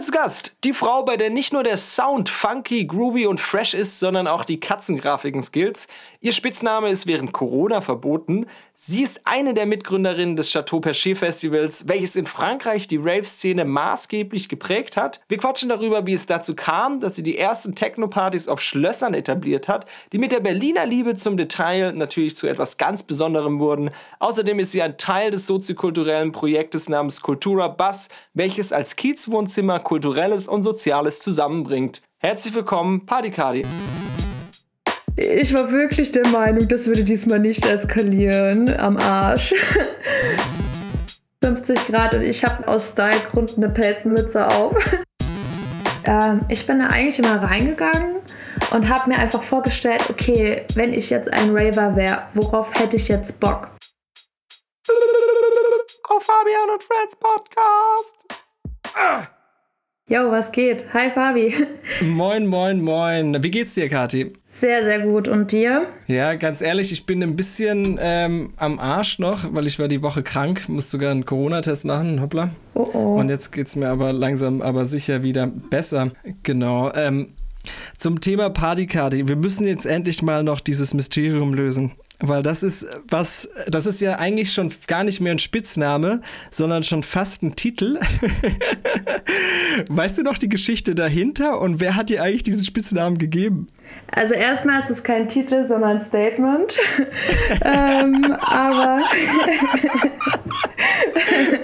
Heute zu Gast die Frau, bei der nicht nur der Sound funky, groovy und fresh ist, sondern auch die Katzengrafiken skills. Ihr Spitzname ist während Corona verboten. Sie ist eine der Mitgründerinnen des Chateau Perché Festivals, welches in Frankreich die Rave-Szene maßgeblich geprägt hat. Wir quatschen darüber, wie es dazu kam, dass sie die ersten Techno-Partys auf Schlössern etabliert hat, die mit der Berliner Liebe zum Detail natürlich zu etwas ganz Besonderem wurden. Außerdem ist sie ein Teil des soziokulturellen Projektes namens Cultura Bass, welches als Kiezwohnzimmer Kulturelles und Soziales zusammenbringt. Herzlich willkommen, Partycardi. Ich war wirklich der Meinung, das würde diesmal nicht eskalieren. Am Arsch. 50 Grad und ich habe aus Stylegrund eine Pelzmütze auf. ähm, ich bin da eigentlich immer reingegangen und habe mir einfach vorgestellt, okay, wenn ich jetzt ein Raver wäre, worauf hätte ich jetzt Bock? Auf Fabian und Freds Podcast. Ah. Jo, was geht? Hi Fabi. Moin, moin, moin. Wie geht's dir, Kathi? Sehr, sehr gut. Und dir? Ja, ganz ehrlich, ich bin ein bisschen ähm, am Arsch noch, weil ich war die Woche krank, muss sogar einen Corona-Test machen, hoppla. Oh, oh. Und jetzt geht's mir aber langsam, aber sicher wieder besser. Genau. Ähm, zum Thema Partykarte. Wir müssen jetzt endlich mal noch dieses Mysterium lösen. Weil das ist was, das ist ja eigentlich schon gar nicht mehr ein Spitzname, sondern schon fast ein Titel. weißt du noch die Geschichte dahinter und wer hat dir eigentlich diesen Spitznamen gegeben? Also erstmal ist es kein Titel, sondern ein Statement. ähm, aber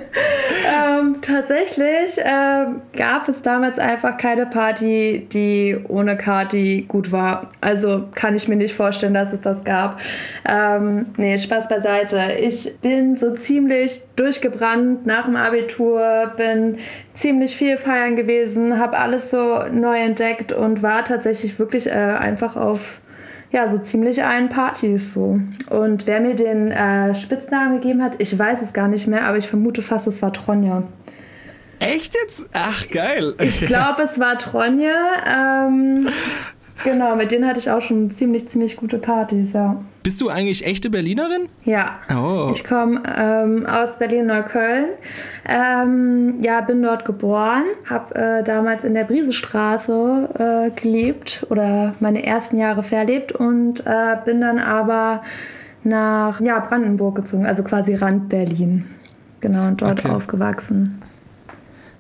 tatsächlich äh, gab es damals einfach keine Party, die ohne Kati gut war. Also kann ich mir nicht vorstellen, dass es das gab. Ähm, nee, Spaß beiseite. Ich bin so ziemlich durchgebrannt nach dem Abitur, bin ziemlich viel feiern gewesen, habe alles so neu entdeckt und war tatsächlich wirklich äh, einfach auf ja, so ziemlich allen Partys so. Und wer mir den äh, Spitznamen gegeben hat, ich weiß es gar nicht mehr, aber ich vermute fast, es war Tronja. Echt jetzt? Ach, geil. Ich glaube, es war Tronja. Ähm, Genau, mit denen hatte ich auch schon ziemlich, ziemlich gute Partys, ja. Bist du eigentlich echte Berlinerin? Ja. Oh. Ich komme ähm, aus Berlin-Neukölln. Ähm, ja, bin dort geboren, habe äh, damals in der Briesestraße äh, gelebt oder meine ersten Jahre verlebt und äh, bin dann aber nach ja, Brandenburg gezogen, also quasi Rand Berlin. Genau, und dort okay. aufgewachsen.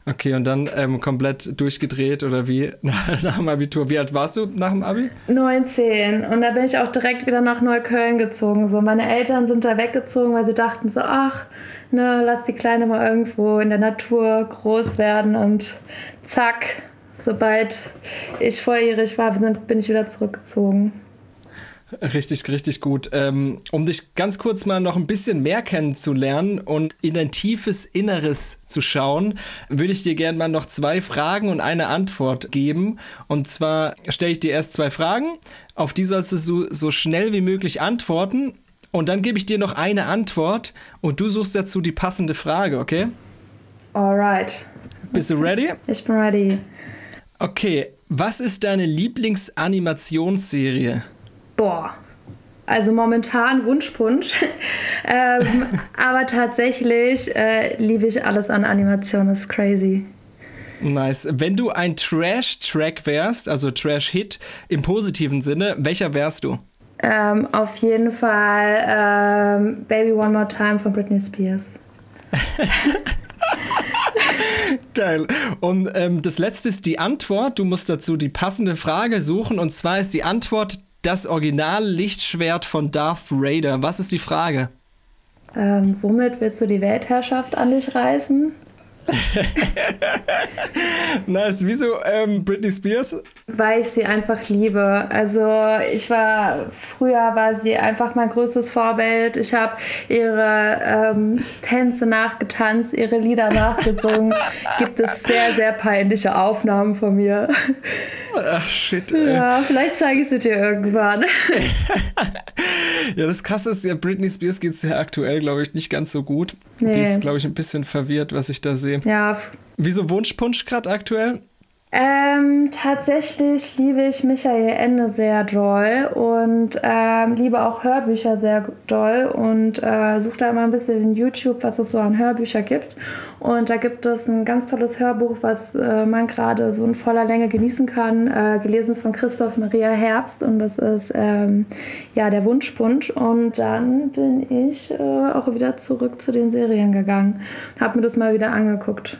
Okay, und dann ähm, komplett durchgedreht oder wie nach dem Abitur? Wie alt warst du nach dem Abi? 19. Und da bin ich auch direkt wieder nach Neukölln gezogen. So, meine Eltern sind da weggezogen, weil sie dachten so, ach, ne, lass die Kleine mal irgendwo in der Natur groß werden und zack, sobald ich volljährig war, bin ich wieder zurückgezogen. Richtig, richtig gut. Ähm, um dich ganz kurz mal noch ein bisschen mehr kennenzulernen und in dein tiefes Inneres zu schauen, würde ich dir gerne mal noch zwei Fragen und eine Antwort geben. Und zwar stelle ich dir erst zwei Fragen, auf die sollst du so, so schnell wie möglich antworten. Und dann gebe ich dir noch eine Antwort und du suchst dazu die passende Frage, okay? Alright. Bist du ready? Ich bin ready. Okay, was ist deine Lieblingsanimationsserie? Boah. Also momentan Wunschpunsch. ähm, aber tatsächlich äh, liebe ich alles an Animation, das ist crazy. Nice. Wenn du ein Trash-Track wärst, also Trash-Hit im positiven Sinne, welcher wärst du? Ähm, auf jeden Fall ähm, Baby One More Time von Britney Spears. Geil. Und ähm, das letzte ist die Antwort. Du musst dazu die passende Frage suchen. Und zwar ist die Antwort das Original-Lichtschwert von Darth Vader? Was ist die Frage? Ähm, womit willst du die Weltherrschaft an dich reißen? nice. Wieso ähm, Britney Spears? Weil ich sie einfach liebe. Also ich war, früher war sie einfach mein größtes Vorbild. Ich habe ihre ähm, Tänze nachgetanzt, ihre Lieder nachgesungen. Gibt es sehr, sehr peinliche Aufnahmen von mir. Ach, shit. Ey. Ja, vielleicht zeige ich sie dir irgendwann. ja, das Krasse ist ja, Britney Spears geht es ja aktuell, glaube ich, nicht ganz so gut. Nee. Die ist, glaube ich, ein bisschen verwirrt, was ich da sehe. Ja. Wieso Wunschpunsch gerade aktuell? Ähm, tatsächlich liebe ich Michael Ende sehr doll und ähm, liebe auch Hörbücher sehr doll und äh, suche da immer ein bisschen in YouTube, was es so an Hörbüchern gibt. Und da gibt es ein ganz tolles Hörbuch, was äh, man gerade so in voller Länge genießen kann, äh, gelesen von Christoph Maria Herbst und das ist ähm, ja der Wunschpunsch. Und dann bin ich äh, auch wieder zurück zu den Serien gegangen, habe mir das mal wieder angeguckt.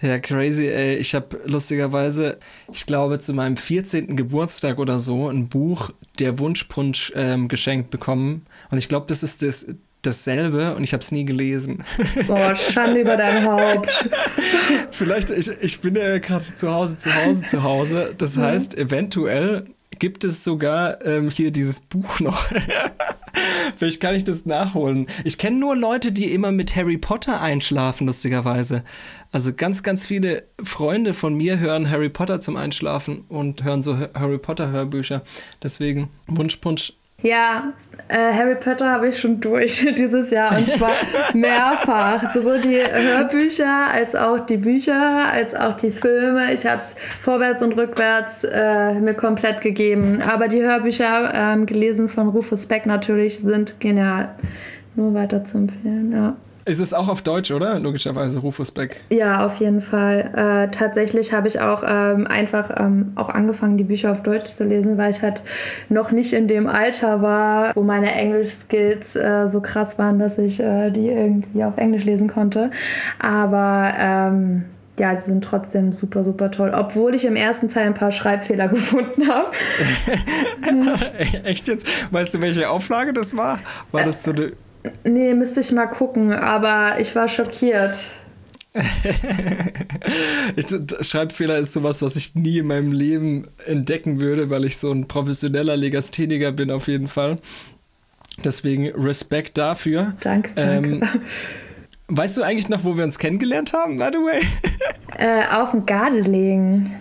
Ja, crazy, ey. Ich habe lustigerweise, ich glaube, zu meinem 14. Geburtstag oder so ein Buch Der Wunschpunsch ähm, geschenkt bekommen. Und ich glaube, das ist das, dasselbe und ich habe es nie gelesen. Boah, Schande über dein Haupt. Vielleicht, ich, ich bin ja gerade zu Hause, zu Hause, zu Hause. Das ja. heißt, eventuell gibt es sogar ähm, hier dieses Buch noch. Vielleicht kann ich das nachholen. Ich kenne nur Leute, die immer mit Harry Potter einschlafen, lustigerweise. Also ganz, ganz viele Freunde von mir hören Harry Potter zum Einschlafen und hören so Harry Potter Hörbücher. Deswegen Wunschpunsch ja, äh, Harry Potter habe ich schon durch dieses Jahr und zwar mehrfach. Sowohl die Hörbücher als auch die Bücher, als auch die Filme. Ich habe es vorwärts und rückwärts äh, mir komplett gegeben. Aber die Hörbücher, ähm, gelesen von Rufus Beck natürlich, sind genial. Nur weiter zu empfehlen, ja. Ist es auch auf Deutsch, oder? Logischerweise, Rufus Beck. Ja, auf jeden Fall. Äh, tatsächlich habe ich auch ähm, einfach ähm, auch angefangen, die Bücher auf Deutsch zu lesen, weil ich halt noch nicht in dem Alter war, wo meine Englisch-Skills äh, so krass waren, dass ich äh, die irgendwie auf Englisch lesen konnte. Aber ähm, ja, sie sind trotzdem super, super toll. Obwohl ich im ersten Teil ein paar Schreibfehler gefunden habe. Echt jetzt? Weißt du, welche Auflage das war? War das so eine Nee, müsste ich mal gucken, aber ich war schockiert. Schreibfehler ist sowas, was ich nie in meinem Leben entdecken würde, weil ich so ein professioneller Legastheniker bin, auf jeden Fall. Deswegen Respekt dafür. Danke, danke. Ähm, weißt du eigentlich noch, wo wir uns kennengelernt haben, by the way? Äh, auf dem Gardeling.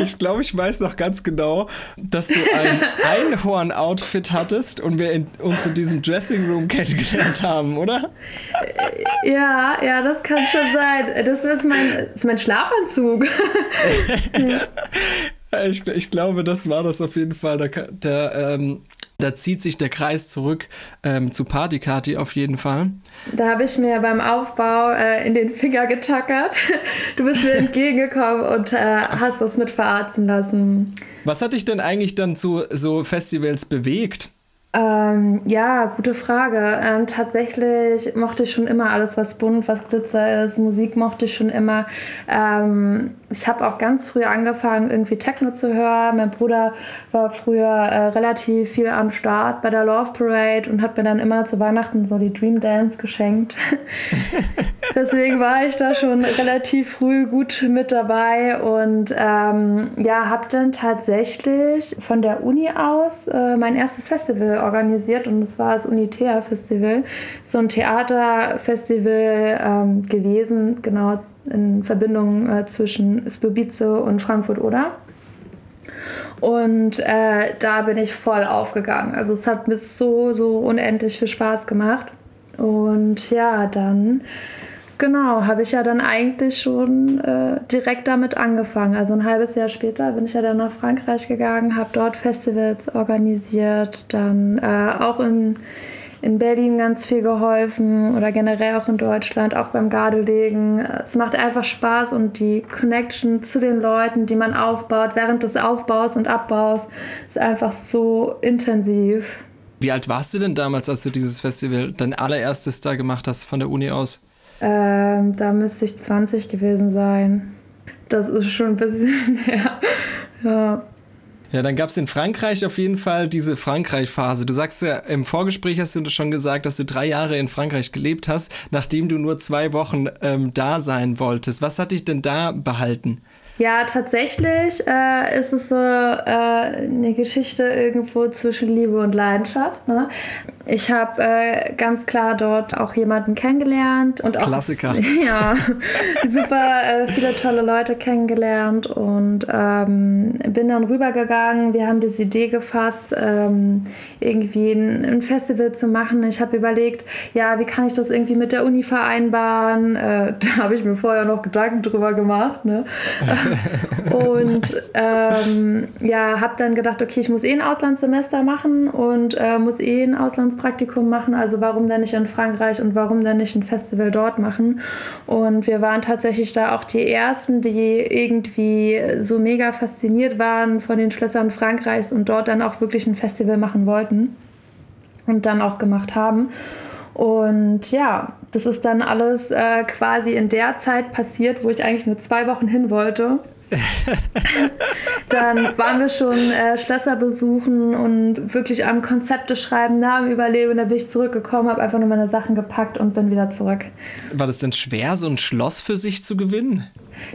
Ich glaube, ich weiß noch ganz genau, dass du ein Einhorn-Outfit hattest und wir in, uns in diesem Dressing Room kennengelernt haben, oder? Ja, ja, das kann schon sein. Das ist mein, das ist mein Schlafanzug. ich, ich, glaube, das war das auf jeden Fall. Der, der ähm, da zieht sich der Kreis zurück ähm, zu Partykati auf jeden Fall. Da habe ich mir beim Aufbau äh, in den Finger getackert. Du bist mir entgegengekommen und äh, hast das mit verarzen lassen. Was hat dich denn eigentlich dann zu so Festivals bewegt? Ähm, ja, gute Frage. Ähm, tatsächlich mochte ich schon immer alles, was bunt, was Glitzer ist. Musik mochte ich schon immer. Ähm, ich habe auch ganz früh angefangen, irgendwie Techno zu hören. Mein Bruder war früher äh, relativ viel am Start bei der Love Parade und hat mir dann immer zu Weihnachten so die Dream Dance geschenkt. Deswegen war ich da schon relativ früh gut mit dabei und ähm, ja, habe dann tatsächlich von der Uni aus äh, mein erstes Festival organisiert und das war das Unitea Festival, so ein Theaterfestival ähm, gewesen, genau in Verbindung äh, zwischen Slubice und Frankfurt oder. Und äh, da bin ich voll aufgegangen. Also es hat mir so, so unendlich viel Spaß gemacht. Und ja, dann Genau, habe ich ja dann eigentlich schon äh, direkt damit angefangen. Also ein halbes Jahr später bin ich ja dann nach Frankreich gegangen, habe dort Festivals organisiert, dann äh, auch in, in Berlin ganz viel geholfen oder generell auch in Deutschland, auch beim Gardelegen. Es macht einfach Spaß und die Connection zu den Leuten, die man aufbaut während des Aufbaus und Abbaus, ist einfach so intensiv. Wie alt warst du denn damals, als du dieses Festival, dein allererstes da gemacht hast von der Uni aus? Ähm, da müsste ich 20 gewesen sein. Das ist schon ein bisschen her. ja. Ja, dann gab es in Frankreich auf jeden Fall diese Frankreich-Phase. Du sagst ja, im Vorgespräch hast du schon gesagt, dass du drei Jahre in Frankreich gelebt hast, nachdem du nur zwei Wochen ähm, da sein wolltest. Was hat dich denn da behalten? Ja, tatsächlich äh, ist es so äh, eine Geschichte irgendwo zwischen Liebe und Leidenschaft. Ne? Ich habe äh, ganz klar dort auch jemanden kennengelernt und auch Klassiker. Ja, super äh, viele tolle Leute kennengelernt und ähm, bin dann rübergegangen. Wir haben diese Idee gefasst, ähm, irgendwie ein, ein, Festival zu machen. Ich habe überlegt, ja, wie kann ich das irgendwie mit der Uni vereinbaren? Äh, da habe ich mir vorher noch Gedanken drüber gemacht. Ne? und ähm, ja, habe dann gedacht, okay, ich muss eh ein Auslandssemester machen und äh, muss eh ein Auslandspraktikum machen. Also warum denn nicht in Frankreich und warum denn nicht ein Festival dort machen? Und wir waren tatsächlich da auch die Ersten, die irgendwie so mega fasziniert waren von den Schlössern Frankreichs und dort dann auch wirklich ein Festival machen wollten und dann auch gemacht haben. Und ja, das ist dann alles äh, quasi in der Zeit passiert, wo ich eigentlich nur zwei Wochen hin wollte. dann waren wir schon äh, Schlösser besuchen und wirklich am Konzepte schreiben, Namen überleben. Da bin ich zurückgekommen, habe einfach nur meine Sachen gepackt und bin wieder zurück. War das denn schwer, so ein Schloss für sich zu gewinnen?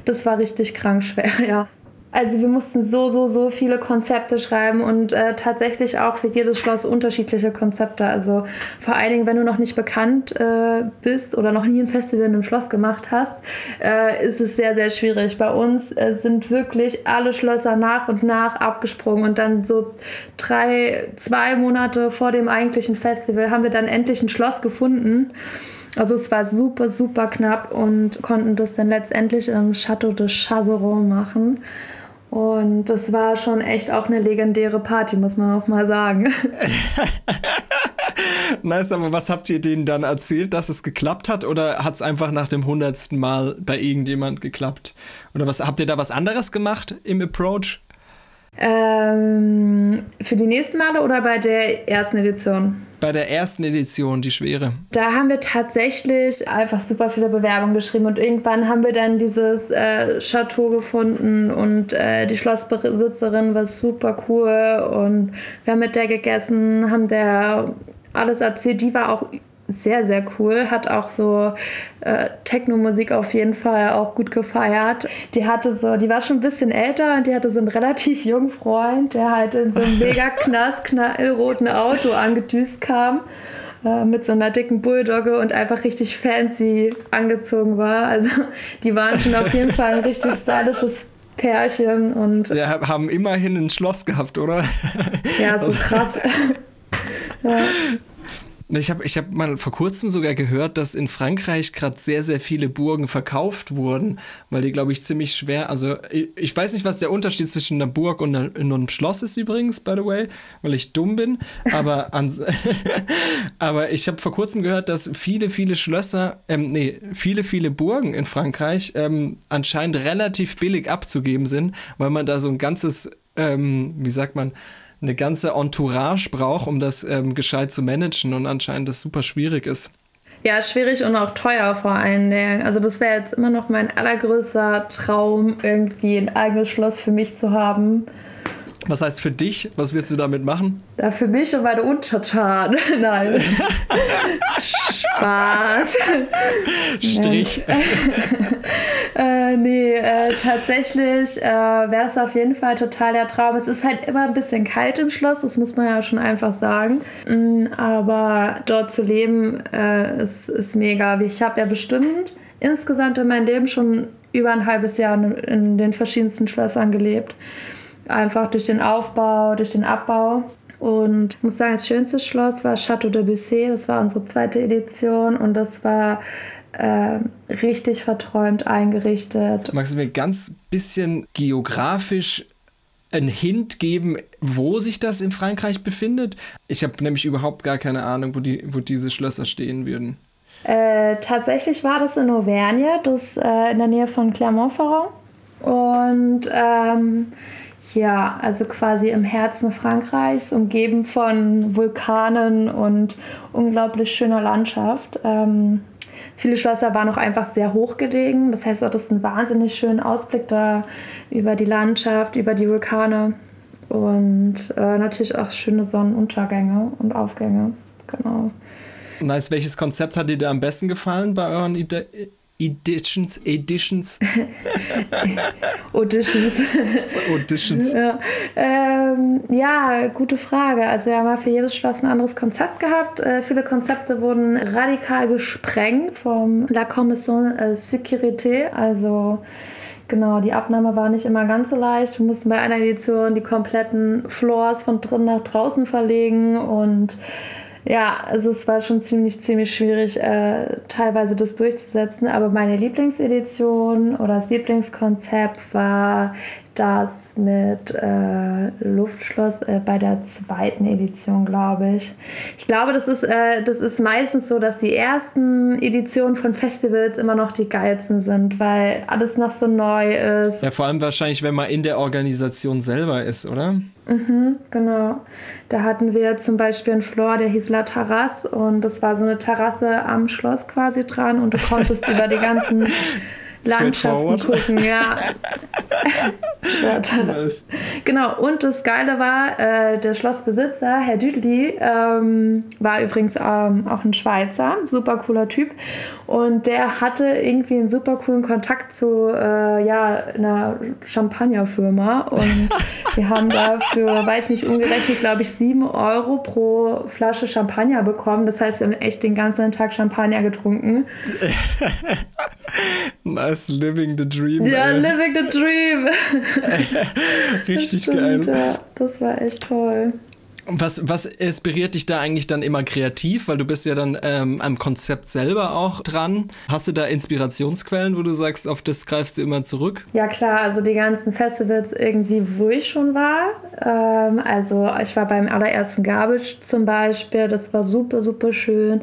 Das war richtig krank schwer, ja. Also wir mussten so, so, so viele Konzepte schreiben und äh, tatsächlich auch für jedes Schloss unterschiedliche Konzepte. Also vor allen Dingen, wenn du noch nicht bekannt äh, bist oder noch nie ein Festival in einem Schloss gemacht hast, äh, ist es sehr, sehr schwierig. Bei uns äh, sind wirklich alle Schlösser nach und nach abgesprungen und dann so drei, zwei Monate vor dem eigentlichen Festival haben wir dann endlich ein Schloss gefunden. Also es war super, super knapp und konnten das dann letztendlich im Château de Chazeron machen. Und das war schon echt auch eine legendäre Party, muss man auch mal sagen. nice, aber was habt ihr denen dann erzählt, dass es geklappt hat? Oder hat es einfach nach dem hundertsten Mal bei irgendjemand geklappt? Oder was habt ihr da was anderes gemacht im Approach? Ähm, für die nächsten Male oder bei der ersten Edition? Bei der ersten Edition, die schwere. Da haben wir tatsächlich einfach super viele Bewerbungen geschrieben und irgendwann haben wir dann dieses äh, Chateau gefunden und äh, die Schlossbesitzerin war super cool und wir haben mit der gegessen, haben der alles erzählt. Die war auch sehr, sehr cool. Hat auch so äh, Techno-Musik auf jeden Fall auch gut gefeiert. Die hatte so, die war schon ein bisschen älter und die hatte so einen relativ jungen Freund, der halt in so einem mega knallroten Auto angedüst kam äh, mit so einer dicken Bulldogge und einfach richtig fancy angezogen war. Also die waren schon auf jeden Fall ein richtig stylisches Pärchen und. Ja, haben immerhin ein Schloss gehabt, oder? Ja, so also, krass. ja. Ich habe ich hab mal vor kurzem sogar gehört, dass in Frankreich gerade sehr, sehr viele Burgen verkauft wurden, weil die, glaube ich, ziemlich schwer. Also, ich, ich, weiß nicht, was der Unterschied zwischen einer Burg und, einer, und einem Schloss ist, übrigens, by the way, weil ich dumm bin. Aber, an, aber ich habe vor kurzem gehört, dass viele, viele Schlösser, ähm, nee, viele, viele Burgen in Frankreich ähm, anscheinend relativ billig abzugeben sind, weil man da so ein ganzes, ähm, wie sagt man, eine ganze Entourage braucht, um das ähm, gescheit zu managen und anscheinend das super schwierig ist. Ja, schwierig und auch teuer vor allen Dingen. Also das wäre jetzt immer noch mein allergrößter Traum, irgendwie ein eigenes Schloss für mich zu haben. Was heißt für dich? Was willst du damit machen? Ja, für mich und meine Untertanen. Nein. Spaß. Strich. äh, nee, äh, tatsächlich äh, wäre es auf jeden Fall total der Traum. Es ist halt immer ein bisschen kalt im Schloss, das muss man ja schon einfach sagen. Mm, aber dort zu leben äh, ist, ist mega. Ich habe ja bestimmt insgesamt in meinem Leben schon über ein halbes Jahr in den verschiedensten Schlössern gelebt. Einfach durch den Aufbau, durch den Abbau. Und ich muss sagen, das schönste Schloss war Château de Bussy. Das war unsere zweite Edition und das war äh, richtig verträumt eingerichtet. Magst du mir ganz bisschen geografisch einen Hint geben, wo sich das in Frankreich befindet? Ich habe nämlich überhaupt gar keine Ahnung, wo, die, wo diese Schlösser stehen würden. Äh, tatsächlich war das in Auvergne, das äh, in der Nähe von Clermont-Ferrand. Und ähm, ja, also quasi im Herzen Frankreichs, umgeben von Vulkanen und unglaublich schöner Landschaft. Ähm, viele Schlösser waren auch einfach sehr hoch gelegen. Das heißt, dort ist ein wahnsinnig schöner Ausblick da über die Landschaft, über die Vulkane und äh, natürlich auch schöne Sonnenuntergänge und Aufgänge. Genau. Nice. Welches Konzept hat dir da am besten gefallen bei euren Ide Editions, Editions. Auditions. Auditions. Ja. Ähm, ja, gute Frage. Also wir haben ja für jedes Schloss ein anderes Konzept gehabt. Äh, viele Konzepte wurden radikal gesprengt vom La Commission äh, Sécurité. Also genau, die Abnahme war nicht immer ganz so leicht. Wir mussten bei einer Edition die kompletten Floors von drin nach draußen verlegen und ja, also es war schon ziemlich, ziemlich schwierig, äh, teilweise das durchzusetzen. Aber meine Lieblingsedition oder das Lieblingskonzept war das mit äh, Luftschloss äh, bei der zweiten Edition, glaube ich. Ich glaube, das ist, äh, das ist meistens so, dass die ersten Editionen von Festivals immer noch die geilsten sind, weil alles noch so neu ist. Ja, vor allem wahrscheinlich, wenn man in der Organisation selber ist, oder? Mhm, genau. Da hatten wir zum Beispiel einen Floor, der hieß La Terrasse und das war so eine Terrasse am Schloss quasi dran und du konntest über die ganzen Landschaften gucken, ja. nice. Genau, und das Geile war, äh, der Schlossbesitzer, Herr Düdli, ähm, war übrigens ähm, auch ein Schweizer, super cooler Typ. Und der hatte irgendwie einen super coolen Kontakt zu äh, ja, einer Champagnerfirma. Und wir haben dafür, weiß nicht, umgerechnet, glaube ich, 7 Euro pro Flasche Champagner bekommen. Das heißt, wir haben echt den ganzen Tag Champagner getrunken. nice, living the dream. Ja, ey. living the dream. Richtig geil. Ja, das war echt toll. Was, was inspiriert dich da eigentlich dann immer kreativ? Weil du bist ja dann ähm, am Konzept selber auch dran. Hast du da Inspirationsquellen, wo du sagst, auf das greifst du immer zurück? Ja klar, also die ganzen Festivals irgendwie, wo ich schon war. Ähm, also ich war beim allerersten Garbage zum Beispiel, das war super, super schön.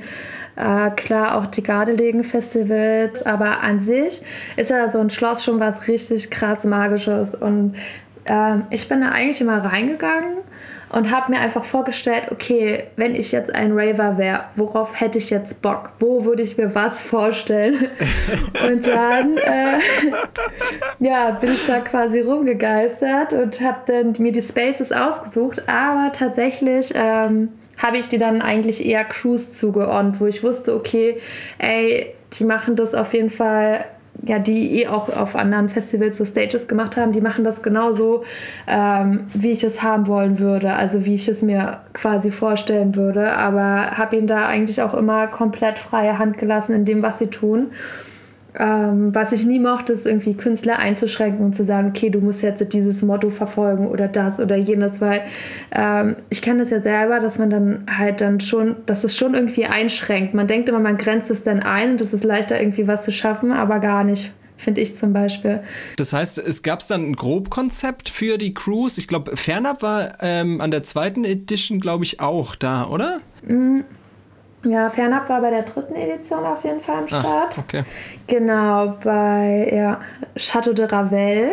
Äh, klar, auch die Gardelegen-Festivals, aber an sich ist ja so ein Schloss schon was richtig krass Magisches. Und äh, ich bin da eigentlich immer reingegangen und habe mir einfach vorgestellt, okay, wenn ich jetzt ein Raver wäre, worauf hätte ich jetzt Bock? Wo würde ich mir was vorstellen? und dann äh, ja, bin ich da quasi rumgegeistert und habe dann mir die Spaces ausgesucht, aber tatsächlich ähm, habe ich die dann eigentlich eher Cruise zugeordnet, wo ich wusste, okay, ey, die machen das auf jeden Fall ja, die eh auch auf anderen Festivals so Stages gemacht haben, die machen das genauso, ähm, wie ich es haben wollen würde, also wie ich es mir quasi vorstellen würde, aber habe ihnen da eigentlich auch immer komplett freie Hand gelassen in dem, was sie tun. Ähm, was ich nie mochte, ist irgendwie Künstler einzuschränken und zu sagen, okay, du musst jetzt dieses Motto verfolgen oder das oder jenes, weil ähm, ich kenne das ja selber, dass man dann halt dann schon, dass es schon irgendwie einschränkt. Man denkt immer, man grenzt es dann ein und es ist leichter irgendwie was zu schaffen, aber gar nicht finde ich zum Beispiel. Das heißt, es gab dann ein Grobkonzept für die Cruise. Ich glaube, Fernab war ähm, an der zweiten Edition, glaube ich, auch da, oder? Mhm. Ja, Fernab war bei der dritten Edition auf jeden Fall am Start. Ach, okay. Genau, bei ja, Chateau de Ravel.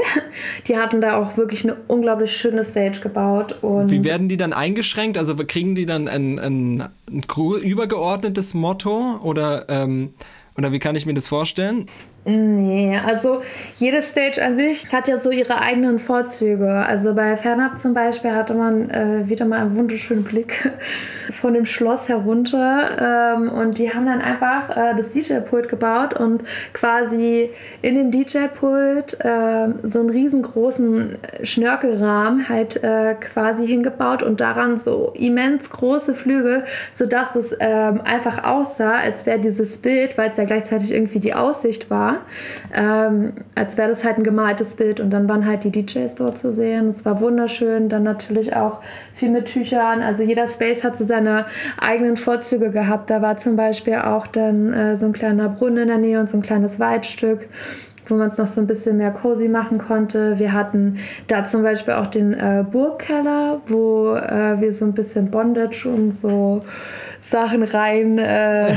Die hatten da auch wirklich eine unglaublich schöne Stage gebaut. Und Wie werden die dann eingeschränkt? Also kriegen die dann ein, ein, ein übergeordnetes Motto oder, ähm, oder wie kann ich mir das vorstellen? Nee, also jede Stage an sich hat ja so ihre eigenen Vorzüge. Also bei Fernab zum Beispiel hatte man äh, wieder mal einen wunderschönen Blick von dem Schloss herunter ähm, und die haben dann einfach äh, das DJ-Pult gebaut und quasi in dem DJ-Pult äh, so einen riesengroßen Schnörkelrahmen halt äh, quasi hingebaut und daran so immens große Flügel, sodass es ähm, einfach aussah, als wäre dieses Bild, weil es ja gleichzeitig irgendwie die Aussicht ähm, als wäre das halt ein gemaltes Bild. Und dann waren halt die DJs dort zu sehen. Es war wunderschön. Dann natürlich auch viel mit Tüchern. Also jeder Space hat so seine eigenen Vorzüge gehabt. Da war zum Beispiel auch dann äh, so ein kleiner Brunnen in der Nähe und so ein kleines Waldstück wo man es noch so ein bisschen mehr cozy machen konnte. Wir hatten da zum Beispiel auch den äh, Burgkeller, wo äh, wir so ein bisschen Bondage und so Sachen rein äh,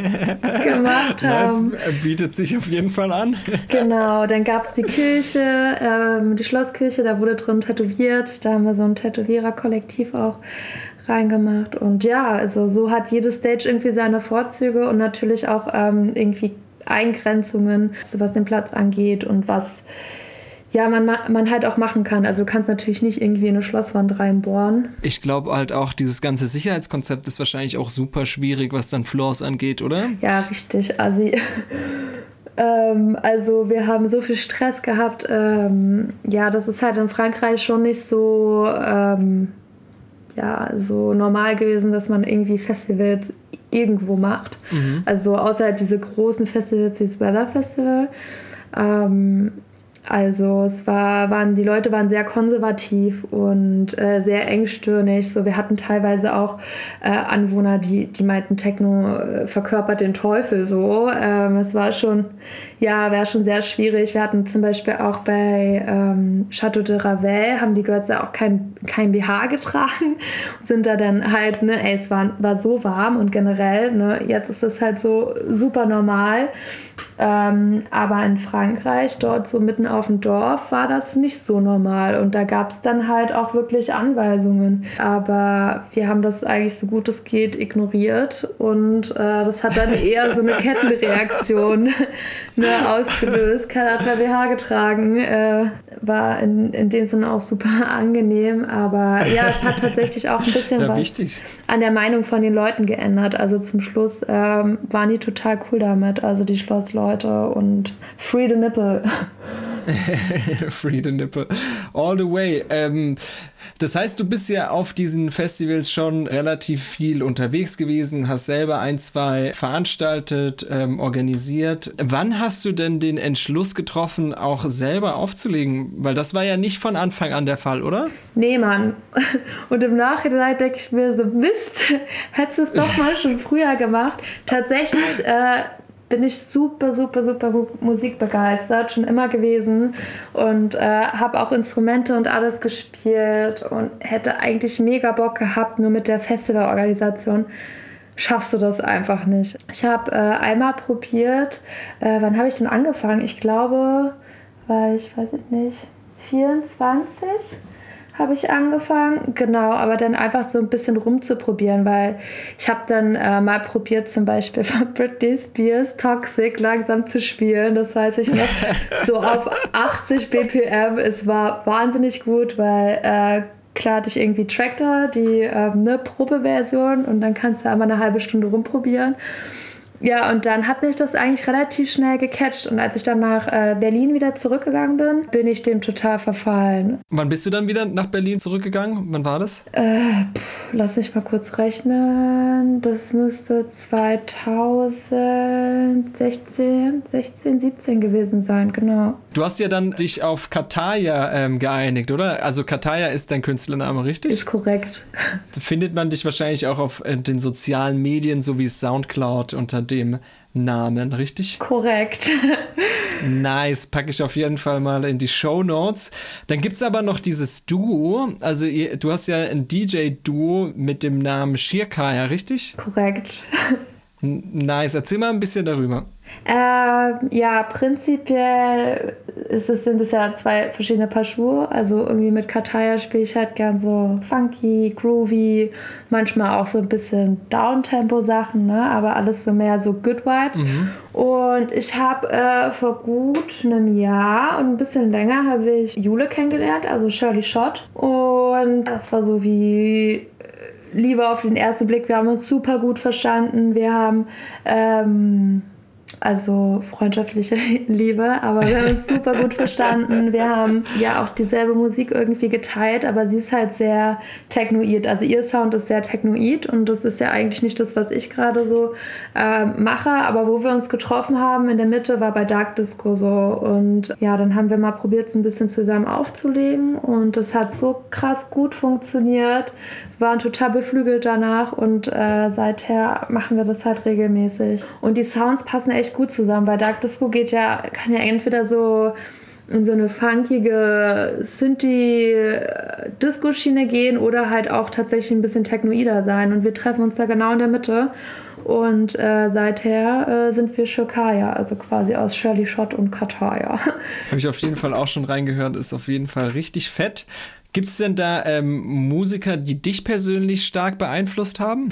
gemacht haben. Das bietet sich auf jeden Fall an. genau, dann gab es die Kirche, ähm, die Schlosskirche, da wurde drin tätowiert. Da haben wir so ein Tätowierer-Kollektiv auch reingemacht. Und ja, also so hat jede Stage irgendwie seine Vorzüge und natürlich auch ähm, irgendwie Eingrenzungen, was den Platz angeht und was ja, man, man halt auch machen kann. Also du kannst natürlich nicht irgendwie eine Schlosswand reinbohren. Ich glaube halt auch, dieses ganze Sicherheitskonzept ist wahrscheinlich auch super schwierig, was dann Floors angeht, oder? Ja, richtig. Also Ähm, also wir haben so viel Stress gehabt. Ähm, ja, das ist halt in Frankreich schon nicht so, ähm, ja, so normal gewesen, dass man irgendwie Festivals irgendwo macht. Mhm. Also außer diese großen Festivals wie das Weather Festival. Ähm, also es war, waren, die Leute waren sehr konservativ und äh, sehr engstirnig. So, wir hatten teilweise auch äh, Anwohner, die, die meinten, Techno äh, verkörpert den Teufel so. Ähm, es war schon, ja, wäre schon sehr schwierig. Wir hatten zum Beispiel auch bei ähm, Chateau de Ravel, haben die Girls ja auch kein, kein BH getragen und sind da dann halt, ne, ey, es war, war so warm und generell, ne, jetzt ist das halt so super normal. Ähm, aber in Frankreich, dort so mitten auf dem Dorf, war das nicht so normal. Und da gab es dann halt auch wirklich Anweisungen. Aber wir haben das eigentlich so gut es geht ignoriert. Und äh, das hat dann eher so eine Kettenreaktion ne, ausgelöst. Keiner hat mehr BH getragen. Äh, war in, in dem Sinne auch super angenehm. Aber ja, es hat tatsächlich auch ein bisschen ja, was wichtig. an der Meinung von den Leuten geändert. Also zum Schluss ähm, waren die total cool damit. Also die Schlossleute Leute und Free the Nipple. Free the Nipple. All the way. Ähm, das heißt, du bist ja auf diesen Festivals schon relativ viel unterwegs gewesen, hast selber ein, zwei veranstaltet, ähm, organisiert. Wann hast du denn den Entschluss getroffen, auch selber aufzulegen? Weil das war ja nicht von Anfang an der Fall, oder? Nee, Mann. Und im Nachhinein denke ich mir so, Mist, hättest du es doch mal schon früher gemacht. Tatsächlich äh, bin ich super, super, super musikbegeistert, schon immer gewesen und äh, habe auch Instrumente und alles gespielt und hätte eigentlich mega Bock gehabt, nur mit der Festivalorganisation schaffst du das einfach nicht. Ich habe äh, einmal probiert, äh, wann habe ich denn angefangen? Ich glaube, war ich, weiß ich nicht, 24 habe ich angefangen. Genau, aber dann einfach so ein bisschen rumzuprobieren, weil ich habe dann äh, mal probiert, zum Beispiel von Britney Spears Toxic langsam zu spielen. Das heißt, ich noch so auf 80 BPM. Es war wahnsinnig gut, weil äh, klar hatte ich irgendwie Tractor, die äh, ne, Probeversion und dann kannst du einmal eine halbe Stunde rumprobieren. Ja, und dann hat mich das eigentlich relativ schnell gecatcht. Und als ich dann nach äh, Berlin wieder zurückgegangen bin, bin ich dem total verfallen. Wann bist du dann wieder nach Berlin zurückgegangen? Wann war das? Äh, pff, lass mich mal kurz rechnen. Das müsste 2016, 16, 17 gewesen sein, genau. Du hast ja dann dich auf Kataya ähm, geeinigt, oder? Also Kataya ist dein Künstlername, richtig? Ist korrekt. Findet man dich wahrscheinlich auch auf äh, den sozialen Medien sowie Soundcloud unter dem Namen, richtig? Korrekt. nice, packe ich auf jeden Fall mal in die Show Notes. Dann gibt es aber noch dieses Duo. Also, ihr, du hast ja ein DJ-Duo mit dem Namen Shirkaya, richtig? Korrekt. Nice, erzähl mal ein bisschen darüber. Äh, ja, prinzipiell ist es, sind es ja zwei verschiedene Paar Schuhe. Also irgendwie mit Kataya spiele ich halt gern so funky, groovy, manchmal auch so ein bisschen Downtempo-Sachen, ne? aber alles so mehr so Good Vibes. Mhm. Und ich habe äh, vor gut einem Jahr und ein bisschen länger habe ich Jule kennengelernt, also Shirley Shot. Und das war so wie Liebe auf den ersten Blick. Wir haben uns super gut verstanden. Wir haben ähm, also freundschaftliche Liebe, aber wir haben uns super gut verstanden. Wir haben ja auch dieselbe Musik irgendwie geteilt, aber sie ist halt sehr technoid. Also ihr Sound ist sehr technoid und das ist ja eigentlich nicht das, was ich gerade so äh, mache. Aber wo wir uns getroffen haben in der Mitte war bei Dark Disco so und ja, dann haben wir mal probiert, so ein bisschen zusammen aufzulegen und das hat so krass gut funktioniert waren total beflügelt danach und äh, seither machen wir das halt regelmäßig. Und die Sounds passen echt gut zusammen, weil Dark Disco geht ja, kann ja entweder so in so eine funkige Synthi-Disco-Schiene gehen oder halt auch tatsächlich ein bisschen technoider sein. Und wir treffen uns da genau in der Mitte. Und äh, seither äh, sind wir Shokaya, also quasi aus Shirley Shot und Kataya. Habe ich auf jeden Fall auch schon reingehört, ist auf jeden Fall richtig fett. Gibt es denn da ähm, Musiker, die dich persönlich stark beeinflusst haben?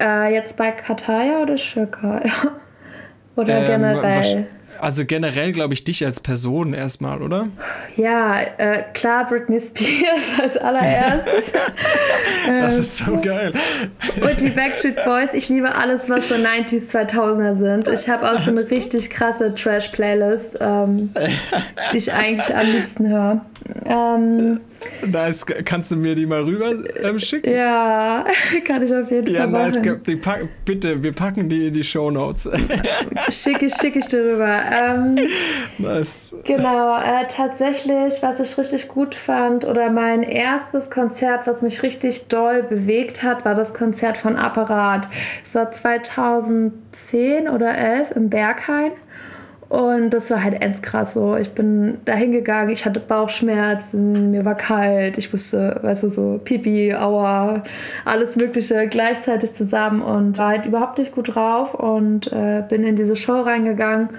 Äh, jetzt bei Kataya oder Shirkaya? oder ähm, generell? Also generell, glaube ich, dich als Person erstmal, oder? Ja, äh, klar, Britney Spears als allererstes. das ist so geil. Und die Backstreet Boys. Ich liebe alles, was so 90s, 2000er sind. Ich habe auch so eine richtig krasse Trash-Playlist, ähm, die ich eigentlich am liebsten höre. Ähm, nice. Kannst du mir die mal rüber ähm, schicken? Ja, kann ich auf jeden ja, Fall nice. machen. Die pack, bitte, wir packen die in die Show Notes. Schicke ich, schick ich dir rüber. Ähm, nice. Genau, äh, tatsächlich, was ich richtig gut fand oder mein erstes Konzert, was mich richtig doll bewegt hat, war das Konzert von Apparat. Es war 2010 oder 11 im Berghain. Und das war halt endkrass so. Ich bin da hingegangen, ich hatte Bauchschmerzen, mir war kalt, ich wusste, weißt du, so Pipi, Aua, alles Mögliche gleichzeitig zusammen und war halt überhaupt nicht gut drauf und äh, bin in diese Show reingegangen.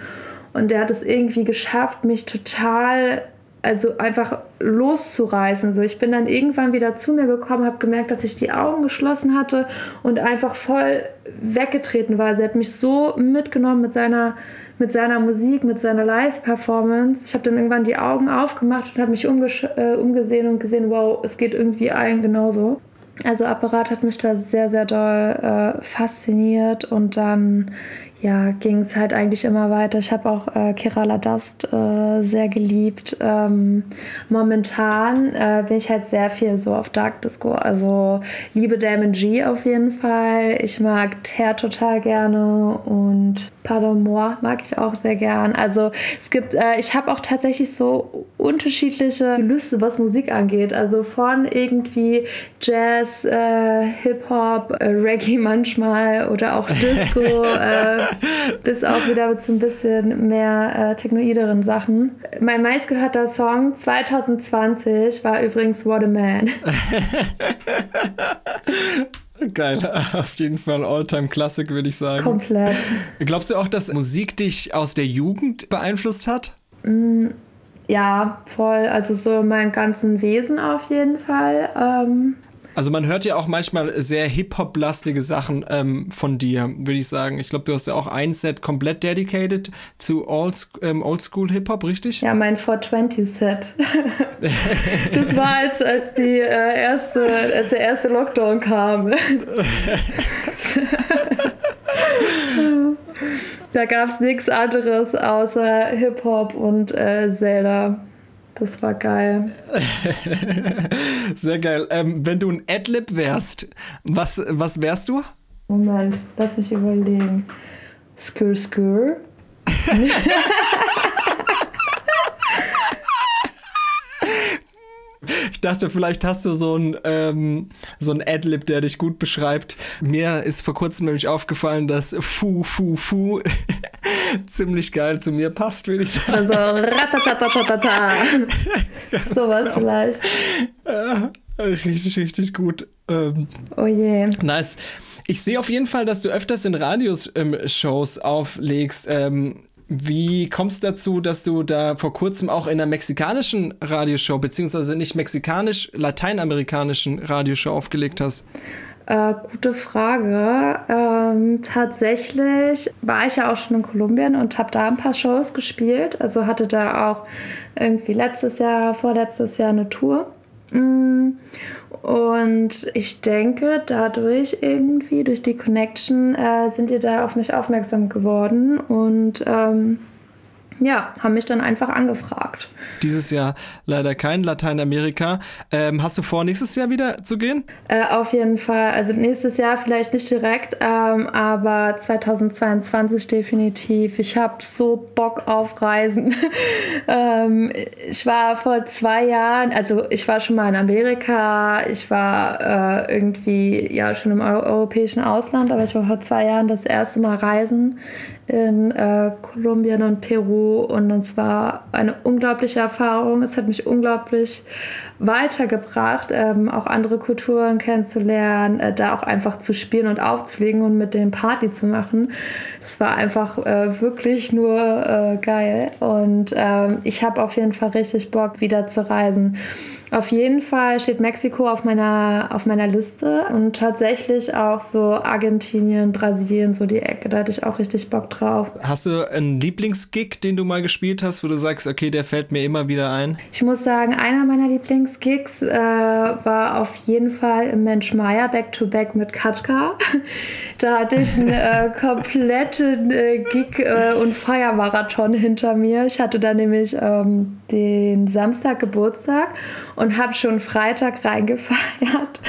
Und der hat es irgendwie geschafft, mich total, also einfach loszureißen. So, ich bin dann irgendwann wieder zu mir gekommen, habe gemerkt, dass ich die Augen geschlossen hatte und einfach voll weggetreten war. Sie hat mich so mitgenommen mit seiner mit seiner Musik, mit seiner Live-Performance. Ich habe dann irgendwann die Augen aufgemacht und habe mich äh, umgesehen und gesehen, wow, es geht irgendwie allen genauso. Also Apparat hat mich da sehr, sehr doll äh, fasziniert und dann ja, ging es halt eigentlich immer weiter. Ich habe auch äh, Kerala Dust äh, sehr geliebt. Ähm, momentan äh, bin ich halt sehr viel so auf Dark Disco. Also liebe Damon G auf jeden Fall. Ich mag Ter total gerne und Pardon Moi mag ich auch sehr gern. Also es gibt, äh, ich habe auch tatsächlich so unterschiedliche Gelüste, was Musik angeht. Also von irgendwie Jazz, äh, Hip-Hop, äh, Reggae manchmal oder auch Disco. bis auch wieder mit so ein bisschen mehr äh, technoideren Sachen. Mein meistgehörter Song 2020 war übrigens What a Man. Geil, auf jeden Fall Alltime Classic, würde ich sagen. Komplett. Glaubst du auch, dass Musik dich aus der Jugend beeinflusst hat? Mm, ja, voll. Also so mein ganzen Wesen auf jeden Fall. Ähm, also man hört ja auch manchmal sehr Hip-Hop-lastige Sachen ähm, von dir, würde ich sagen. Ich glaube, du hast ja auch ein Set komplett dedicated zu Old, ähm, Oldschool Hip-Hop, richtig? Ja, mein 420-Set. das war als, als, die, äh, erste, als der erste Lockdown kam. da gab es nichts anderes außer Hip-Hop und äh, Zelda. Das war geil. Sehr geil. Ähm, wenn du ein Adlib wärst, was, was wärst du? Moment, lass mich überlegen. Skur Skur. Ich dachte, vielleicht hast du so ein, ähm, so ein Adlib, der dich gut beschreibt. Mir ist vor kurzem nämlich aufgefallen, dass Fu, Fu, Fu ziemlich geil zu mir passt, würde ich sagen. Also ratatatatata. Sowas genau. vielleicht. Ja, richtig, richtig gut. Ähm, oh je. Nice. Ich sehe auf jeden Fall, dass du öfters in Radioshows ähm, auflegst. Ähm, wie kommst du dazu, dass du da vor kurzem auch in einer mexikanischen Radioshow, beziehungsweise nicht mexikanisch, lateinamerikanischen Radioshow aufgelegt hast? Äh, gute Frage. Ähm, tatsächlich war ich ja auch schon in Kolumbien und habe da ein paar Shows gespielt. Also hatte da auch irgendwie letztes Jahr, vorletztes Jahr eine Tour. Mm. Und ich denke, dadurch irgendwie, durch die Connection, äh, sind ihr da auf mich aufmerksam geworden. Und ähm, ja, haben mich dann einfach angefragt. Dieses Jahr leider kein Lateinamerika. Ähm, hast du vor, nächstes Jahr wieder zu gehen? Äh, auf jeden Fall. Also nächstes Jahr vielleicht nicht direkt, ähm, aber 2022 definitiv. Ich habe so Bock auf Reisen. ähm, ich war vor zwei Jahren, also ich war schon mal in Amerika, ich war äh, irgendwie ja schon im europäischen Ausland, aber ich war vor zwei Jahren das erste Mal reisen in äh, Kolumbien und Peru und es war eine unglaubliche Erfahrung. Es hat mich unglaublich weitergebracht, ähm, auch andere Kulturen kennenzulernen, äh, da auch einfach zu spielen und aufzulegen und mit dem Party zu machen. Das war einfach äh, wirklich nur äh, geil und ähm, ich habe auf jeden Fall richtig Bock, wieder zu reisen. Auf jeden Fall steht Mexiko auf meiner, auf meiner Liste und tatsächlich auch so Argentinien, Brasilien, so die Ecke, da hatte ich auch richtig Bock drauf. Hast du einen Lieblingsgig, den du mal gespielt hast, wo du sagst, okay, der fällt mir immer wieder ein? Ich muss sagen, einer meiner Lieblingsgigs äh, war auf jeden Fall im Mensch Meier Back to Back mit Katka. da hatte ich einen äh, kompletten äh, Gig äh, und Feiermarathon hinter mir. Ich hatte da nämlich ähm, den Samstag Geburtstag und habe schon Freitag reingefeiert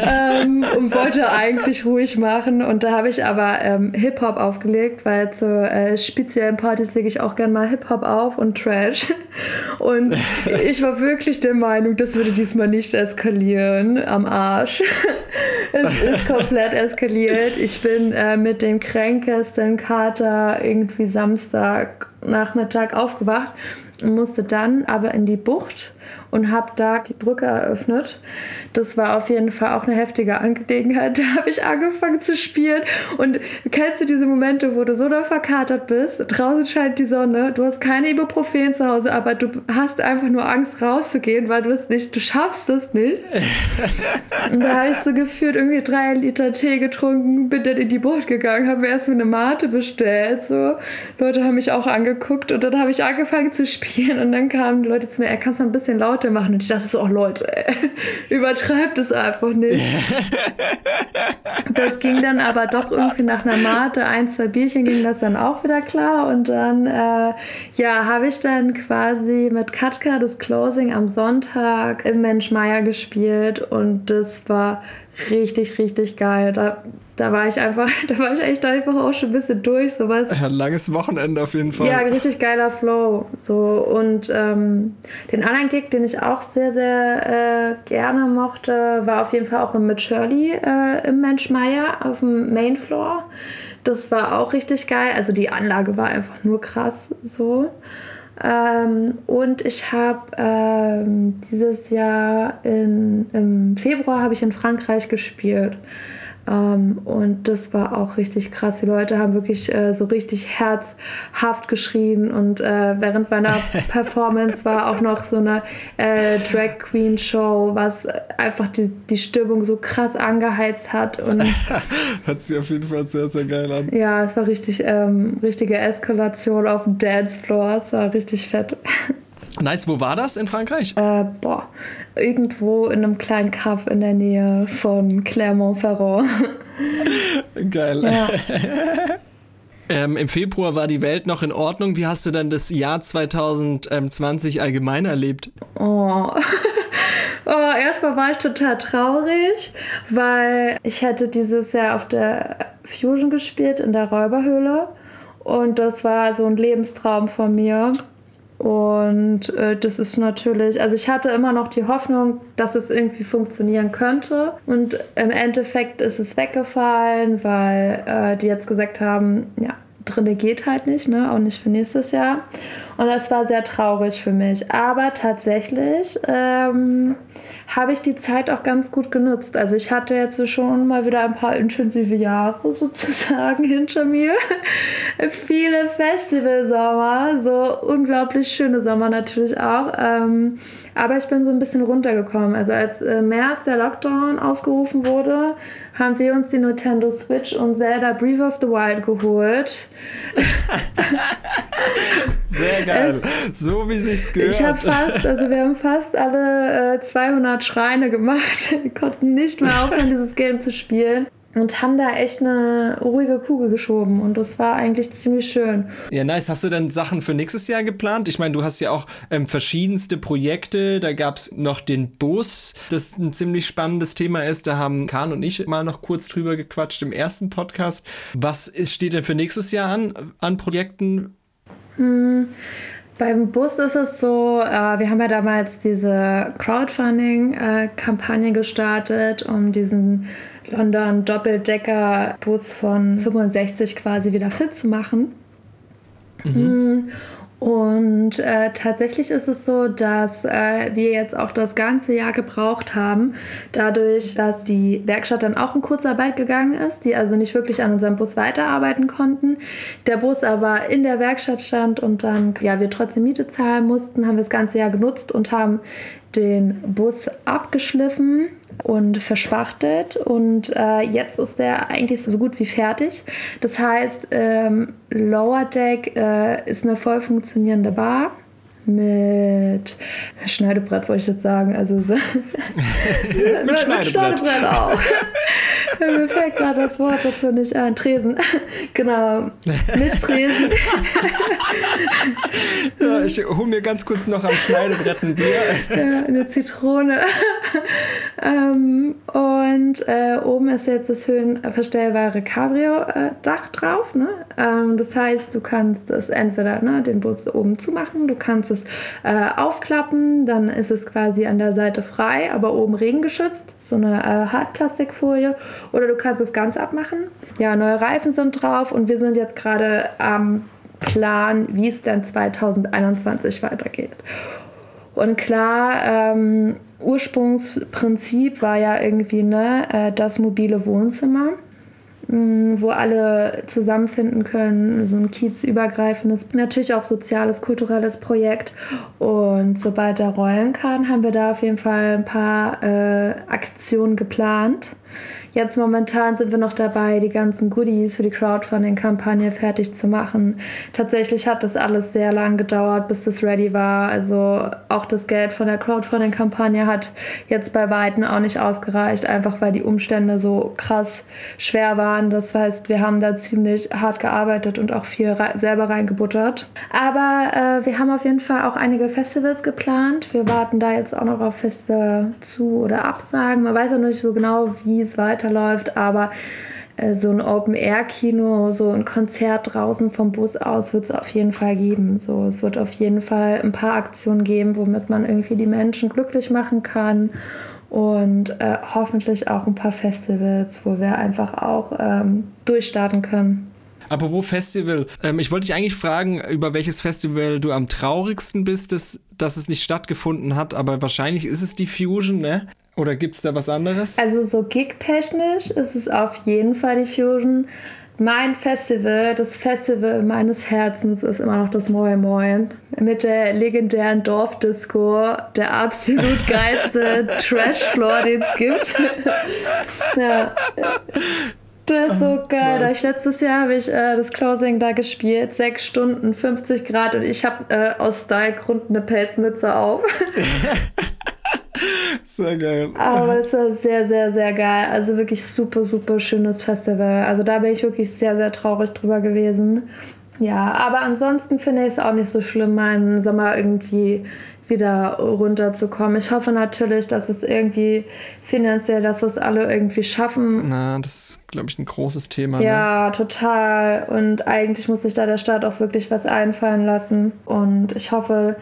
ähm, und wollte eigentlich ruhig machen. Und da habe ich aber ähm, Hip-Hop aufgelegt, weil zu äh, speziellen Partys lege ich auch gern mal Hip-Hop auf und Trash. Und ich war wirklich der Meinung, das würde diesmal nicht eskalieren am Arsch. es ist komplett eskaliert. Ich bin äh, mit dem kränkesten Kater irgendwie Samstag Nachmittag aufgewacht und musste dann aber in die Bucht und habe da die Brücke eröffnet. Das war auf jeden Fall auch eine heftige Angelegenheit. Da habe ich angefangen zu spielen und kennst du diese Momente, wo du so da verkatert bist, draußen scheint die Sonne, du hast keine Ibuprofen zu Hause, aber du hast einfach nur Angst rauszugehen, weil du es nicht, du schaffst es nicht. und da habe ich so gefühlt irgendwie drei Liter Tee getrunken, bin dann in die Bucht gegangen, habe mir erstmal eine Mate bestellt. So. Leute haben mich auch angeguckt und dann habe ich angefangen zu spielen und dann kamen die Leute zu mir, er kannst mal ein bisschen lauter machen. Und ich dachte so, oh Leute, ey, übertreibt es einfach nicht. das ging dann aber doch irgendwie nach einer Mate, ein, zwei Bierchen ging das dann auch wieder klar. Und dann, äh, ja, habe ich dann quasi mit Katka das Closing am Sonntag im Mensch Meier gespielt und das war richtig, richtig geil. Da da war ich einfach, da war ich echt einfach auch schon ein bisschen durch. Sowas. Ja, langes Wochenende auf jeden Fall. Ja, richtig geiler Flow. So, und ähm, den anderen Gig, den ich auch sehr, sehr äh, gerne mochte, war auf jeden Fall auch mit Shirley äh, im Mensch Meier auf dem Main Floor. Das war auch richtig geil. Also die Anlage war einfach nur krass so. Ähm, und ich habe ähm, dieses Jahr in, im Februar habe ich in Frankreich gespielt. Ähm, und das war auch richtig krass. Die Leute haben wirklich äh, so richtig herzhaft geschrien und äh, während meiner Performance war auch noch so eine äh, Drag Queen Show, was einfach die, die Stimmung so krass angeheizt hat. Und hat sich auf jeden Fall sehr, sehr geil an. Ja, es war richtig, ähm, richtige Eskalation auf dem Dancefloor. Es war richtig fett. Nice, wo war das in Frankreich? Äh, boah, irgendwo in einem kleinen Kaff in der Nähe von Clermont-Ferrand. Geil. Ja. ähm, Im Februar war die Welt noch in Ordnung. Wie hast du denn das Jahr 2020 allgemein erlebt? Oh. Oh, erstmal war ich total traurig, weil ich hätte dieses Jahr auf der Fusion gespielt in der Räuberhöhle und das war so ein Lebenstraum von mir. Und äh, das ist natürlich, also ich hatte immer noch die Hoffnung, dass es irgendwie funktionieren könnte. Und im Endeffekt ist es weggefallen, weil äh, die jetzt gesagt haben, ja, drinne geht halt nicht, ne? auch nicht für nächstes Jahr. Und das war sehr traurig für mich. Aber tatsächlich ähm, habe ich die Zeit auch ganz gut genutzt. Also ich hatte jetzt schon mal wieder ein paar intensive Jahre sozusagen hinter mir. Viele Festivalsommer, so unglaublich schöne Sommer natürlich auch. Ähm, aber ich bin so ein bisschen runtergekommen. Also als äh, März der Lockdown ausgerufen wurde, haben wir uns die Nintendo Switch und Zelda Breath of the Wild geholt. Sehr geil. Es, so wie sich's gehört. Ich habe fast, also wir haben fast alle äh, 200 Schreine gemacht. Wir konnten nicht mehr aufhören, dieses Game zu spielen und haben da echt eine ruhige Kugel geschoben und das war eigentlich ziemlich schön. Ja, nice. Hast du denn Sachen für nächstes Jahr geplant? Ich meine, du hast ja auch ähm, verschiedenste Projekte. Da gab es noch den Bus, das ein ziemlich spannendes Thema ist. Da haben Kahn und ich mal noch kurz drüber gequatscht im ersten Podcast. Was steht denn für nächstes Jahr an, an Projekten? Hm. Beim Bus ist es so, äh, wir haben ja damals diese Crowdfunding-Kampagne gestartet, um diesen London Doppeldecker-Bus von 65 quasi wieder fit zu machen. Mhm. Und äh, tatsächlich ist es so, dass äh, wir jetzt auch das ganze Jahr gebraucht haben, dadurch, dass die Werkstatt dann auch in Kurzarbeit gegangen ist, die also nicht wirklich an unserem Bus weiterarbeiten konnten. Der Bus aber in der Werkstatt stand und dann ja wir trotzdem Miete zahlen mussten, haben wir das ganze Jahr genutzt und haben den Bus abgeschliffen und verspachtelt und äh, jetzt ist der eigentlich so gut wie fertig. Das heißt, ähm, Lower Deck äh, ist eine voll funktionierende Bar mit Schneidebrett, wollte ich jetzt sagen. Also so mit, mit, Schneidebrett. Schneidebrett auch. Mir fällt gerade das Wort dazu nicht ein. Tresen. genau. Mit Tresen. ja, ich hole mir ganz kurz noch am Schneidebrett ein Bier. ja, eine Zitrone. Ähm, und äh, oben ist jetzt das höhenverstellbare Cabrio-Dach drauf. Ne? Ähm, das heißt, du kannst es entweder ne, den Bus oben zumachen, du kannst es äh, aufklappen, dann ist es quasi an der Seite frei, aber oben regengeschützt. So eine äh, Hartplastikfolie. Oder du kannst es ganz abmachen. Ja, neue Reifen sind drauf und wir sind jetzt gerade am Plan, wie es dann 2021 weitergeht. Und klar, ähm, Ursprungsprinzip war ja irgendwie ne, äh, das mobile Wohnzimmer, mh, wo alle zusammenfinden können, so ein kiezübergreifendes, natürlich auch soziales, kulturelles Projekt. Und sobald er rollen kann, haben wir da auf jeden Fall ein paar äh, Aktionen geplant. Jetzt momentan sind wir noch dabei, die ganzen Goodies für die Crowdfunding-Kampagne fertig zu machen. Tatsächlich hat das alles sehr lang gedauert, bis das ready war. Also auch das Geld von der Crowdfunding-Kampagne hat jetzt bei Weitem auch nicht ausgereicht, einfach weil die Umstände so krass schwer waren. Das heißt, wir haben da ziemlich hart gearbeitet und auch viel selber reingebuttert. Aber äh, wir haben auf jeden Fall auch einige Festivals geplant. Wir warten da jetzt auch noch auf feste Zu- oder Absagen. Man weiß ja noch nicht so genau, wie es weiter weiterläuft, aber äh, so ein Open-Air-Kino, so ein Konzert draußen vom Bus aus wird es auf jeden Fall geben. So, es wird auf jeden Fall ein paar Aktionen geben, womit man irgendwie die Menschen glücklich machen kann und äh, hoffentlich auch ein paar Festivals, wo wir einfach auch ähm, durchstarten können. Apropos Festival, ähm, ich wollte dich eigentlich fragen, über welches Festival du am traurigsten bist, dass, dass es nicht stattgefunden hat, aber wahrscheinlich ist es die Fusion, ne? Oder gibt es da was anderes? Also so gig-technisch ist es auf jeden Fall die Fusion. Mein Festival, das Festival meines Herzens ist immer noch das Moin Moin. Mit der legendären Dorfdisco, der absolut geilste Trashfloor, den es gibt. ja. Das ist so geil. Ich letztes Jahr habe ich äh, das Closing da gespielt. Sechs Stunden, 50 Grad und ich habe äh, aus Style-Grund eine Pelzmütze auf. Sehr geil. Aber es war sehr, sehr, sehr geil. Also wirklich super, super schönes Festival. Also da bin ich wirklich sehr, sehr traurig drüber gewesen. Ja, aber ansonsten finde ich es auch nicht so schlimm, meinen Sommer irgendwie wieder runterzukommen. Ich hoffe natürlich, dass es irgendwie finanziell, dass es alle irgendwie schaffen. Na, das ist, glaube ich, ein großes Thema. Ja, ne? total. Und eigentlich muss sich da der Staat auch wirklich was einfallen lassen. Und ich hoffe,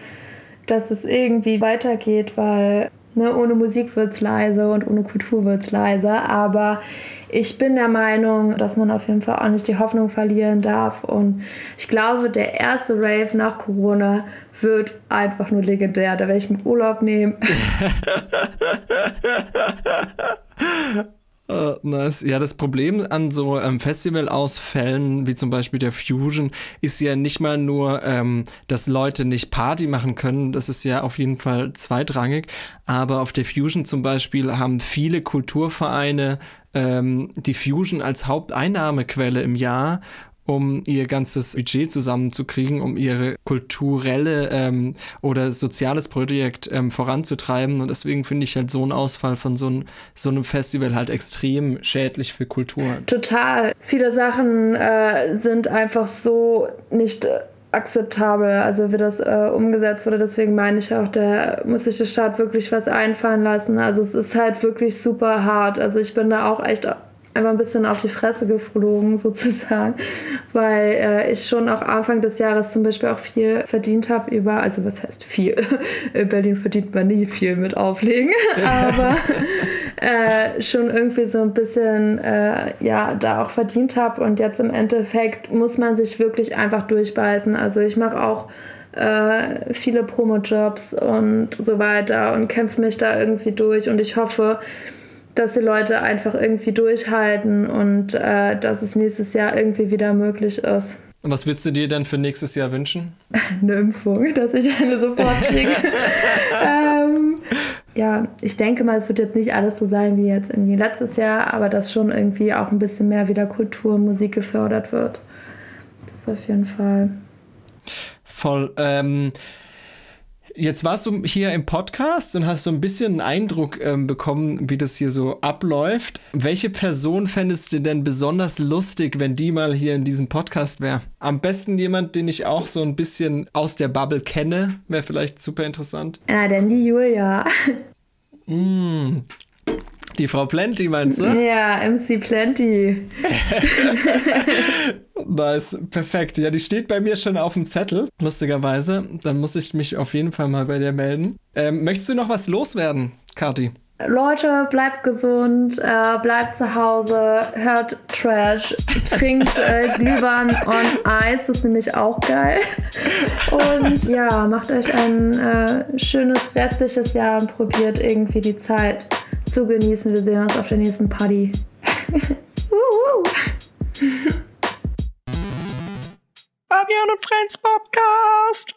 dass es irgendwie weitergeht, weil ne, ohne Musik wird es leise und ohne Kultur wird es leise. Aber ich bin der Meinung, dass man auf jeden Fall auch nicht die Hoffnung verlieren darf. Und ich glaube, der erste Rave nach Corona wird einfach nur legendär. Da werde ich mit Urlaub nehmen. Uh, nice. Ja, das Problem an so ähm, Festivalausfällen wie zum Beispiel der Fusion ist ja nicht mal nur, ähm, dass Leute nicht Party machen können. Das ist ja auf jeden Fall zweitrangig. Aber auf der Fusion zum Beispiel haben viele Kulturvereine ähm, die Fusion als Haupteinnahmequelle im Jahr um ihr ganzes Budget zusammenzukriegen, um ihre kulturelle ähm, oder soziales Projekt ähm, voranzutreiben. Und deswegen finde ich halt so einen Ausfall von so, ein, so, einem Festival halt extrem schädlich für Kultur. Total. Viele Sachen äh, sind einfach so nicht. Äh akzeptabel, also wie das äh, umgesetzt wurde. Deswegen meine ich auch, da muss sich der Staat wirklich was einfallen lassen. Also es ist halt wirklich super hart. Also ich bin da auch echt einfach ein bisschen auf die Fresse geflogen, sozusagen, weil äh, ich schon auch Anfang des Jahres zum Beispiel auch viel verdient habe über, also was heißt viel? In Berlin verdient man nie viel mit Auflegen, aber äh, schon irgendwie so ein bisschen, äh, ja, da auch verdient habe und jetzt im Endeffekt muss man sich wirklich einfach durchbeißen. Also ich mache auch äh, viele Promo-Jobs und so weiter und kämpfe mich da irgendwie durch und ich hoffe, dass die Leute einfach irgendwie durchhalten und äh, dass es nächstes Jahr irgendwie wieder möglich ist. Und was würdest du dir denn für nächstes Jahr wünschen? eine Impfung, dass ich eine sofort kriege. ähm, ja, ich denke mal, es wird jetzt nicht alles so sein wie jetzt irgendwie letztes Jahr, aber dass schon irgendwie auch ein bisschen mehr wieder Kultur und Musik gefördert wird. Das auf jeden Fall. Voll. Ähm, Jetzt warst du hier im Podcast und hast so ein bisschen einen Eindruck ähm, bekommen, wie das hier so abläuft. Welche Person fändest du denn besonders lustig, wenn die mal hier in diesem Podcast wäre? Am besten jemand, den ich auch so ein bisschen aus der Bubble kenne, wäre vielleicht super interessant. Ja, denn die Julia. Mm, die Frau Plenty meinst du? Ja, MC Plenty. nice, perfekt. Ja, die steht bei mir schon auf dem Zettel, lustigerweise. Dann muss ich mich auf jeden Fall mal bei dir melden. Ähm, möchtest du noch was loswerden, Kati? Leute, bleibt gesund, äh, bleibt zu Hause, hört Trash, trinkt äh, Glühwein und Eis, das ist nämlich auch geil. Und ja, macht euch ein äh, schönes restliches Jahr und probiert irgendwie die Zeit zu genießen. Wir sehen uns auf der nächsten Party. Fabian und Friends Podcast.